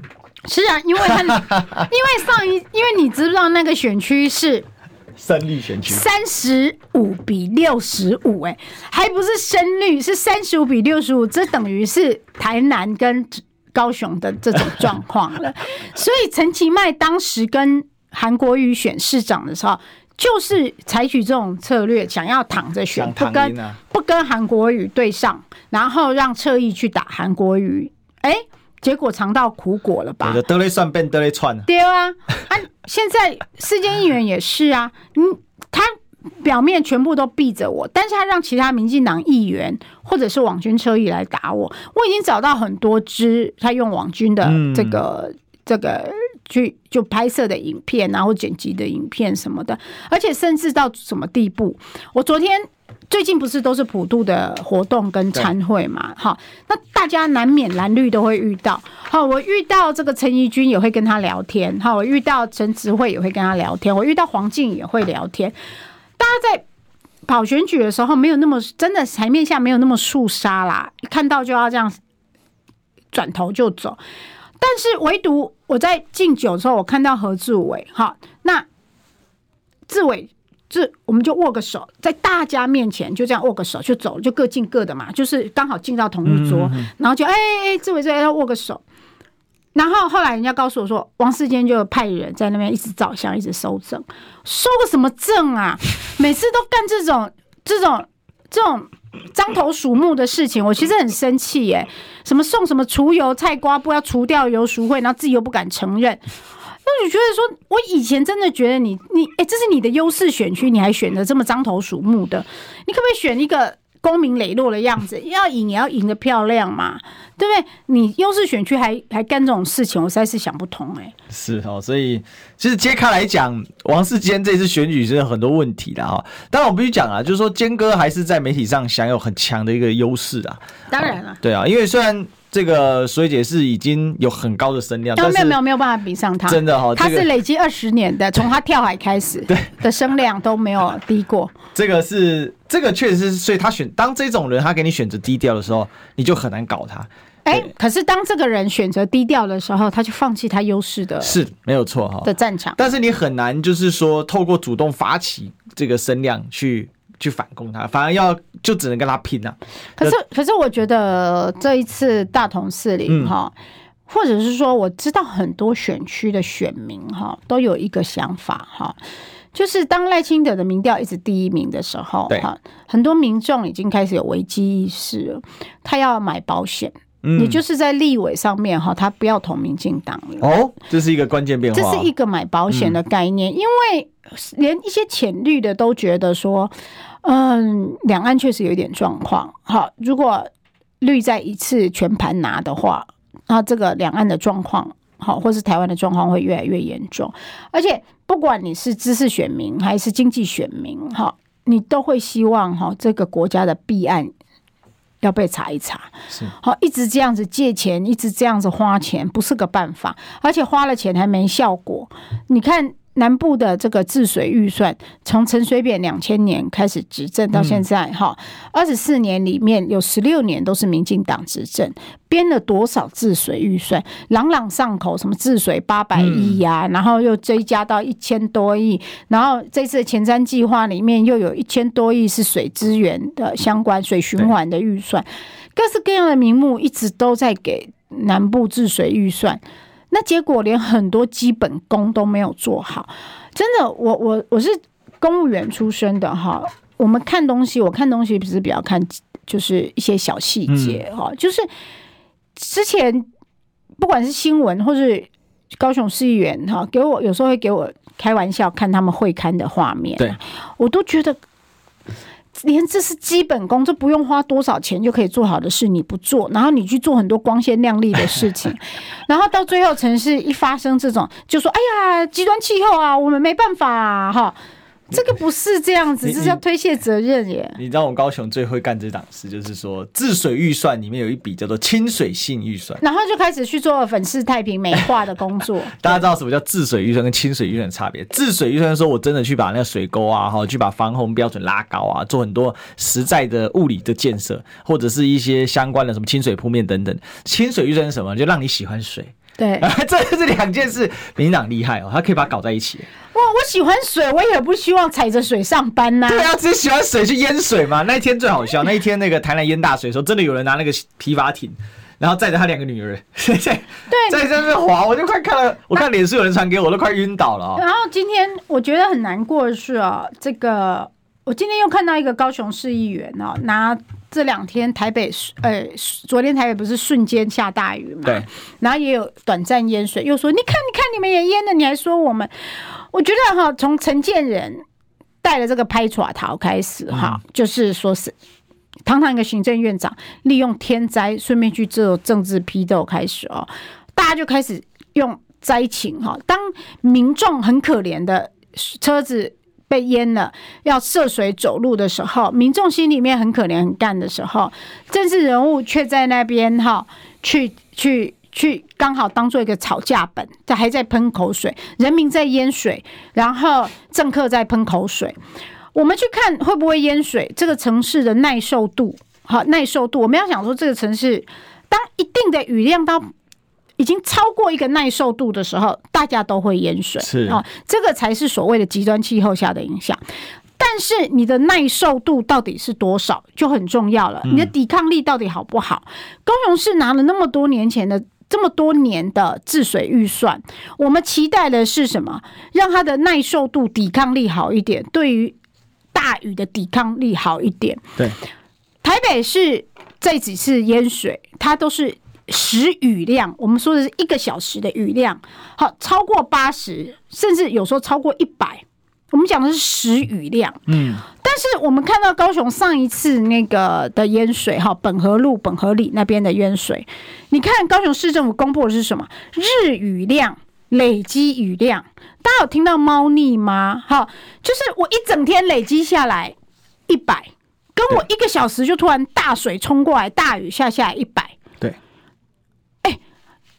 Speaker 2: 是啊，因为他因为上一因为你知不知道那个选区是。
Speaker 1: 胜率选区
Speaker 2: 三十五比六十五，哎，还不是胜率，是三十五比六十五，这等于是台南跟高雄的这种状况了。所以陈其迈当时跟韩国瑜选市长的时候，就是采取这种策略，想要躺着选，不跟不跟韩国瑜对上，然后让侧翼去打韩国瑜，哎。结果尝到苦果了吧？
Speaker 1: 得了算变得了串。
Speaker 2: 对啊，啊，现在世坚议员也是啊，嗯，他表面全部都避着我，但是他让其他民进党议员或者是网军车翼来打我。我已经找到很多支他用网军的这个、嗯、这个去就拍摄的影片，然后剪辑的影片什么的，而且甚至到什么地步？我昨天最近不是都是普渡的活动跟参会嘛？好，那大家难免蓝绿都会遇到。好，我遇到这个陈怡君也会跟他聊天。好，我遇到陈植慧也会跟他聊天。我遇到黄静也会聊天。大家在跑选举的时候，没有那么真的台面下没有那么肃杀啦，一看到就要这样转头就走。但是唯独我在敬酒的时候，我看到何志伟，哈，那志伟。这我们就握个手，在大家面前就这样握个手就走，就各进各的嘛，就是刚好进到同一桌，然后就哎哎，这位这位要握个手，然后后来人家告诉我说，王世坚就派人在那边一直照相，一直收证，收个什么证啊？每次都干这种这种这种獐头鼠目的事情，我其实很生气耶！什么送什么除油菜瓜布要除掉油赎会，然后自己又不敢承认。我就觉得说，我以前真的觉得你你哎，这是你的优势选区，你还选的这么獐头鼠目的，你可不可以选一个光明磊落的样子？要赢也要赢得漂亮嘛，对不对？你优势选区还还干这种事情，我实在是想不通哎。
Speaker 1: 是哦，所以其实揭开来讲，王世坚这次选举是有很多问题的哈。当然我必须讲啊，就是说坚哥还是在媒体上享有很强的一个优势啊。
Speaker 2: 当然了，
Speaker 1: 对啊，因为虽然。这个水姐是已经有很高的声量，
Speaker 2: 没有没有没有办法比上他，
Speaker 1: 真的哈，
Speaker 2: 他是累积二十年的，从他跳海开始，对的声量都没有低过。
Speaker 1: 这个是这个确实是，所以他选当这种人，他给你选择低调的时候，你就很难搞他。
Speaker 2: 哎，可是当这个人选择低调的时候，他就放弃他优势的，
Speaker 1: 是没有错哈的
Speaker 2: 战场。
Speaker 1: 但是你很难就是说透过主动发起这个声量去。去反攻他，反而要就只能跟他拼了、啊。
Speaker 2: 可是，可是我觉得这一次大同四里哈，或者是说，我知道很多选区的选民哈都有一个想法哈，就是当赖清德的民调一直第一名的时候，哈，很多民众已经开始有危机意识了，他要买保险。也就是在立委上面哈，他不要同民进党了。
Speaker 1: 哦，这是一个关键变化。
Speaker 2: 这是一个买保险的概念，因为连一些浅绿的都觉得说，嗯，两岸确实有一点状况。好，如果绿在一次全盘拿的话，那这个两岸的状况，好，或是台湾的状况会越来越严重。而且，不管你是知识选民还是经济选民，哈，你都会希望哈，这个国家的弊案。要被查一查，是好，一直这样子借钱，一直这样子花钱，不是个办法，而且花了钱还没效果。你看。南部的这个治水预算，从陈水扁两千年开始执政到现在，哈，二十四年里面有十六年都是民进党执政，编了多少治水预算，朗朗上口，什么治水八百亿呀，然后又追加到一千多亿，然后这次前瞻计划里面又有一千多亿是水资源的相关水循环的预算，各式各样的名目一直都在给南部治水预算。那结果连很多基本功都没有做好，真的，我我我是公务员出身的哈。我们看东西，我看东西不是比较看，就是一些小细节哈。就是之前不管是新闻或是高雄市议员哈，给我有时候会给我开玩笑看他们会刊的画面，对我都觉得。连这是基本功，这不用花多少钱就可以做好的事，你不做，然后你去做很多光鲜亮丽的事情，然后到最后城市一发生这种，就说：“哎呀，极端气候啊，我们没办法啊，哈。”这个不是这样子，这是要推卸责任耶。
Speaker 1: 你知道我们高雄最会干这档事，就是说治水预算里面有一笔叫做清水性预算，
Speaker 2: 然后就开始去做粉饰太平美化的工作。
Speaker 1: 大家知道什么叫治水预算跟清水预算的差别？治水预算说我真的去把那个水沟啊，哈，去把防洪标准拉高啊，做很多实在的物理的建设，或者是一些相关的什么清水铺面等等。清水预算是什么？就让你喜欢水。
Speaker 2: 对，
Speaker 1: 这这两件事，民进党厉害哦，他可以把它搞在一起。
Speaker 2: 哇，我喜欢水，我也不希望踩着水上班呐、啊。
Speaker 1: 对啊，只喜欢水去淹水嘛。那一天最好笑，那一天那个台南淹大水的时候，真的有人拿那个皮筏艇，然后载着他两个女儿，在在在那滑，我就快看了，我看脸书有人传给我，我都快晕倒了、哦。
Speaker 2: 然后今天我觉得很难过的是啊，这个我今天又看到一个高雄市议员哦拿。这两天台北，呃，昨天台北不是瞬间下大雨嘛？对。然后也有短暂淹水，又说你看，你看你们也淹了，你还说我们？我觉得哈，从陈建仁带了这个拍爪桃开始哈，嗯、就是说是堂堂一个行政院长，利用天灾顺便去做政治批斗开始哦，大家就开始用灾情哈，当民众很可怜的车子。被淹了，要涉水走路的时候，民众心里面很可怜、很干的时候，政治人物却在那边哈，去去去，刚好当做一个吵架本，他还在喷口水，人民在淹水，然后政客在喷口水。我们去看会不会淹水，这个城市的耐受度，好耐受度，我们要想说这个城市，当一定的雨量到已经超过一个耐受度的时候，大家都会淹水，
Speaker 1: 是
Speaker 2: 啊，这个才是所谓的极端气候下的影响。但是你的耐受度到底是多少，就很重要了。你的抵抗力到底好不好？高雄市拿了那么多年前的这么多年的治水预算，我们期待的是什么？让它的耐受度、抵抗力好一点，对于大雨的抵抗力好一点。
Speaker 1: 对，
Speaker 2: 台北市这几次淹水，它都是。时雨量，我们说的是一个小时的雨量，好，超过八十，甚至有时候超过一百。我们讲的是时雨量，嗯。但是我们看到高雄上一次那个的淹水，哈，本河路、本河里那边的淹水，你看高雄市政府公布的是什么？日雨量累积雨量，大家有听到猫腻吗？哈，就是我一整天累积下来一百，跟我一个小时就突然大水冲过来，大雨下下来一百。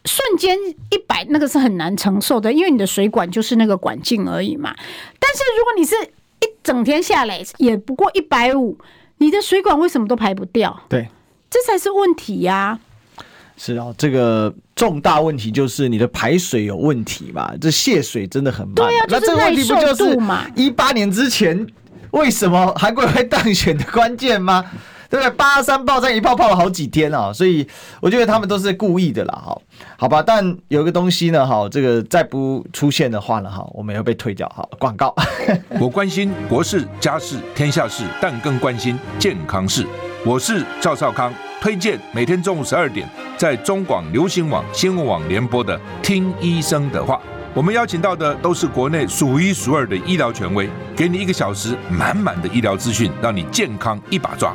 Speaker 2: 瞬间一百，那个是很难承受的，因为你的水管就是那个管径而已嘛。但是如果你是一整天下来也不过一百五，你的水管为什么都排不掉？
Speaker 1: 对，
Speaker 2: 这才是问题呀、啊。
Speaker 1: 是啊，这个重大问题就是你的排水有问题嘛，这泄水真的很慢。
Speaker 2: 对啊，
Speaker 1: 那这个问题不就是一八年之前为什么韩国会当选的关键吗？对不对？八三爆炸一泡泡了好几天啊，所以我觉得他们都是故意的啦，哈，好吧。但有一个东西呢，哈，这个再不出现的话呢，哈，我们要被退掉，哈。广告。
Speaker 4: 我关心国事、家事、天下事，但更关心健康事。我是赵少康，推荐每天中午十二点在中广流行网、新闻网联播的《听医生的话》。我们邀请到的都是国内数一数二的医疗权威，给你一个小时满满的医疗资讯，让你健康一把抓。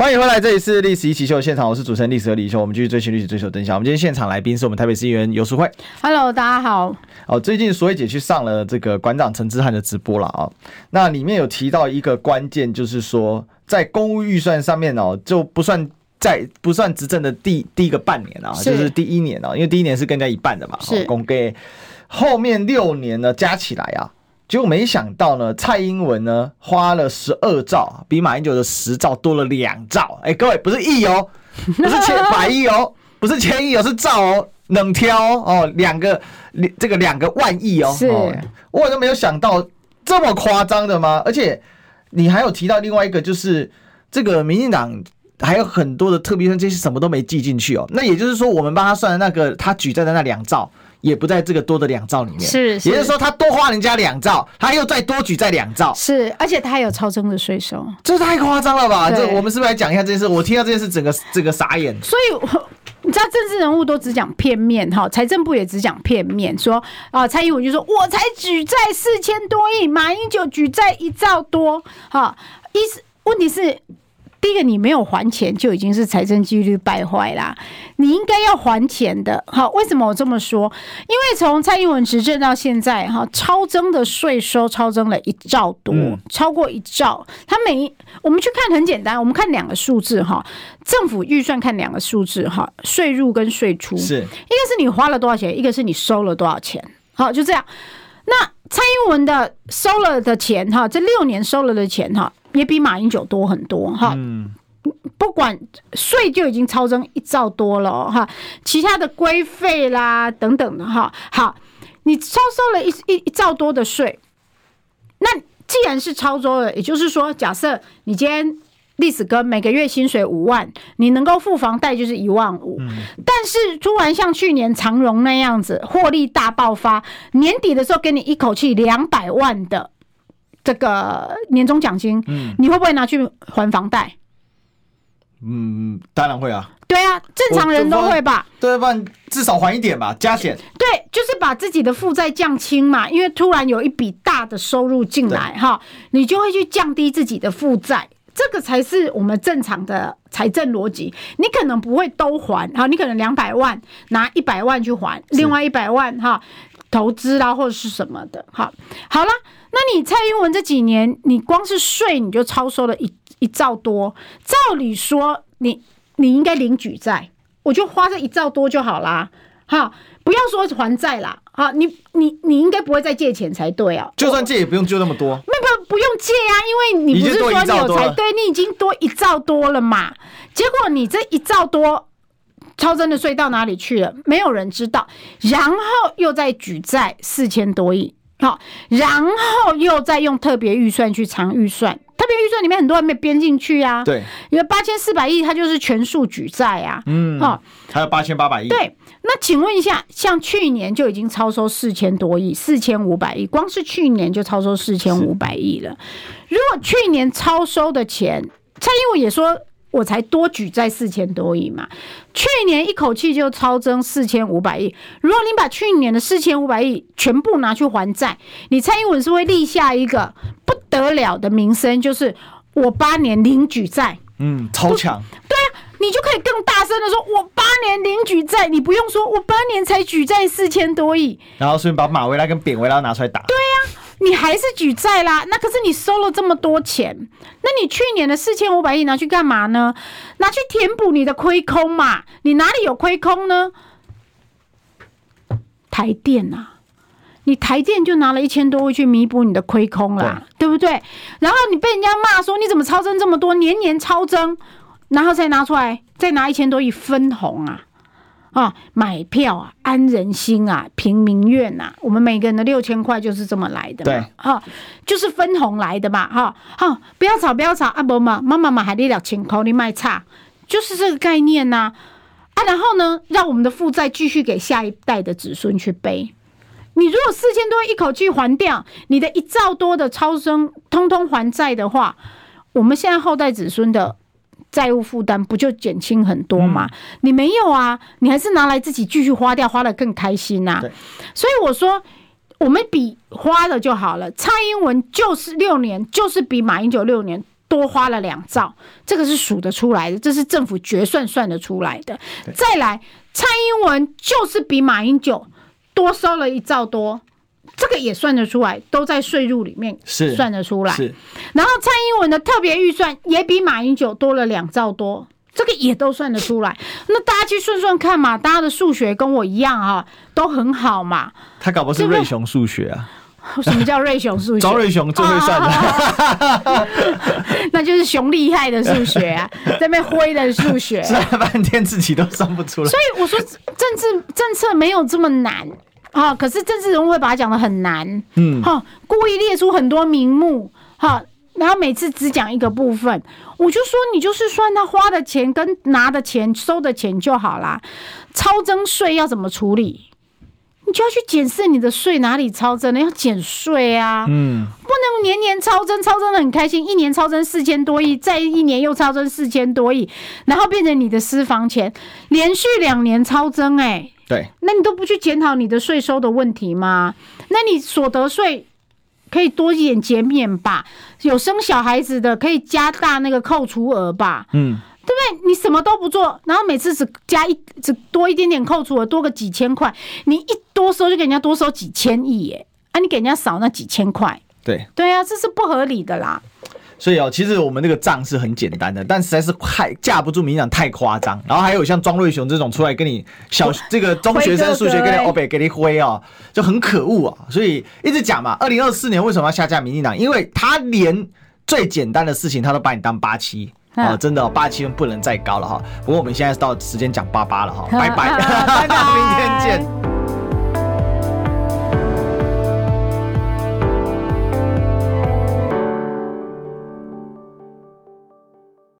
Speaker 1: 欢迎回来，这里是历史一起秀现场，我是主持人历史和李修，我们继续追寻历史，追求真相。我们今天现场来宾是我们台北市议员游淑慧。
Speaker 2: Hello，大家好。
Speaker 1: 哦，最近淑慧姐去上了这个馆长陈之汉的直播了啊、哦。那里面有提到一个关键，就是说在公务预算上面哦，就不算在不算执政的第第一个半年啊，就是第一年啊，因为第一年是更加一半的嘛，是公给后面六年呢加起来啊。结果没想到呢，蔡英文呢花了十二兆，比马英九的十兆多了两兆。哎，各位不是亿哦，不是 千百亿哦，不是千亿哦，是兆哦，冷挑哦，两个这个两个万亿哦。是，我都没有想到这么夸张的吗？而且你还有提到另外一个，就是这个民进党还有很多的特别分，这些什么都没记进去哦。那也就是说，我们帮他算的那个，他举在的那两兆。也不在这个多的两兆里面，
Speaker 2: 是，
Speaker 1: 也就是说他多花人家两兆，他又再多举在两兆，
Speaker 2: 是，而且他还有超征的税收，
Speaker 1: 这太夸张了吧？这我们是不是来讲一下这件事？我听到这件事，整个整个傻眼。
Speaker 2: 所以你知道政治人物都只讲片面哈，财政部也只讲片面，说啊，蔡英文就说我才举债四千多亿，马英九举债一兆多，哈，意思问题是。第一个，你没有还钱就已经是财政纪律败坏啦。你应该要还钱的。好，为什么我这么说？因为从蔡英文执政到现在，哈，超增的税收超增了一兆多，超过一兆。他每一我们去看很简单，我们看两个数字哈，政府预算看两个数字哈，税入跟税出是一个是你花了多少钱，一个是你收了多少钱。好，就这样。那蔡英文的收了的钱哈，这六年收了的钱哈。也比马英九多很多哈，不管税就已经超增一兆多了哈，其他的规费啦等等的哈，好，你超收了一一一兆多的税，那既然是超收了，也就是说，假设你今天历史哥每个月薪水五万，你能够付房贷就是一万五，但是突然像去年长荣那样子获利大爆发，年底的时候给你一口气两百万的。这个年终奖金，嗯，你会不会拿去还房贷？
Speaker 1: 嗯，当然会啊。
Speaker 2: 对啊，正常人都会吧？
Speaker 1: 对，不然至少还一点吧，加减。
Speaker 2: 对，就是把自己的负债降轻嘛，因为突然有一笔大的收入进来哈，你就会去降低自己的负债，这个才是我们正常的财政逻辑。你可能不会都还哈，你可能两百万拿一百万去还，另外一百万哈投资啦或者是什么的。好，好了，那你蔡英文这几年，你光是税你就超收了一一兆多，照理说你。你应该零举债，我就花这一兆多就好啦。哈，不要说还债啦，哈，你你你应该不会再借钱才对啊。
Speaker 1: 就算借也不用借那么多。
Speaker 2: 那不不用借啊，因为你不是说你有才对，你已经多一兆多了嘛。结果你这一兆多超征的税到哪里去了？没有人知道。然后又再举债四千多亿，好，然后又再用特别预算去藏预算。特别预算里面很多还没编进去呀，对，因为八千四百亿它就是全数举债啊，
Speaker 1: 嗯，哦，还有八千八百亿，
Speaker 2: 对，那请问一下，像去年就已经超收四千多亿，四千五百亿，光是去年就超收四千五百亿了。如果去年超收的钱，蔡英文也说。我才多举债四千多亿嘛，去年一口气就超增四千五百亿。如果你把去年的四千五百亿全部拿去还债，你蔡英文是会立下一个不得了的名声，就是我八年零举债，
Speaker 1: 嗯，超强。
Speaker 2: 对啊，你就可以更大声的说，我八年零举债，你不用说我八年才举债四千多亿，
Speaker 1: 然后顺便把马维拉跟扁维拉拿出来打。
Speaker 2: 对呀、啊。你还是举债啦，那可是你收了这么多钱，那你去年的四千五百亿拿去干嘛呢？拿去填补你的亏空嘛？你哪里有亏空呢？台电啊，你台电就拿了一千多亿去弥补你的亏空啦，对，对不对？然后你被人家骂说你怎么超增这么多，年年超增，然后再拿出来再拿一千多亿分红啊？啊，买票啊，安人心啊，平民怨呐、啊，我们每个人的六千块就是这么来的嘛。对，哈、啊，就是分红来的嘛，哈、啊，哈、啊，不要吵，不要吵，啊不嘛，妈妈妈还得了钱口你卖差，就是这个概念呐、啊，啊，然后呢，让我们的负债继续给下一代的子孙去背。你如果四千多一口气还掉，你的一兆多的超生通通还债的话，我们现在后代子孙的。债务负担不就减轻很多吗？嗯？你没有啊，你还是拿来自己继续花掉，花得更开心呐、啊。所以我说，我们比花了就好了。蔡英文就是六年，就是比马英九六年多花了两兆，这个是数得出来的，这是政府决算算得出来的。再来，蔡英文就是比马英九多收了一兆多。这个也算得出来，都在税入里面算得出来。是，然后蔡英文的特别预算也比马英九多了两兆多，这个也都算得出来。那大家去算算看嘛，大家的数学跟我一样啊，都很好嘛。
Speaker 1: 他搞不是瑞雄数学啊？
Speaker 2: 什么叫瑞雄数学？
Speaker 1: 招瑞雄最会算的，
Speaker 2: 那就是熊厉害的数学啊，在那边挥的数学，
Speaker 1: 算了半天自己都算不出来。
Speaker 2: 所以我说，政治政策没有这么难。啊、哦！可是政治人物会把它讲的很难，嗯，哈、哦，故意列出很多名目，哈、哦，然后每次只讲一个部分，我就说你就是算他花的钱跟拿的钱收的钱就好啦。超征税要怎么处理？你就要去检视你的税哪里超征了，要减税啊，嗯，不能年年超征，超征的很开心，一年超征四千多亿，再一年又超征四千多亿，然后变成你的私房钱，连续两年超征、欸，哎。
Speaker 1: 对，
Speaker 2: 那你都不去检讨你的税收的问题吗？那你所得税可以多一点减免吧？有生小孩子的可以加大那个扣除额吧？嗯，对不对？你什么都不做，然后每次只加一只多一点点扣除额，多个几千块，你一多收就给人家多收几千亿耶！啊，你给人家少那几千块，
Speaker 1: 对
Speaker 2: 对啊，这是不合理的啦。
Speaker 1: 所以哦，其实我们那个账是很简单的，但实在是太架不住民进党太夸张。然后还有像庄瑞雄这种出来跟你小这个中学生数学跟你欧北 给你挥哦，就很可恶啊。所以一直讲嘛，二零二四年为什么要下架民进党？因为他连最简单的事情他都把你当八七啊，真的八七分不能再高了哈。不过我们现在到时间讲八八了哈，拜拜，拜拜，明天见。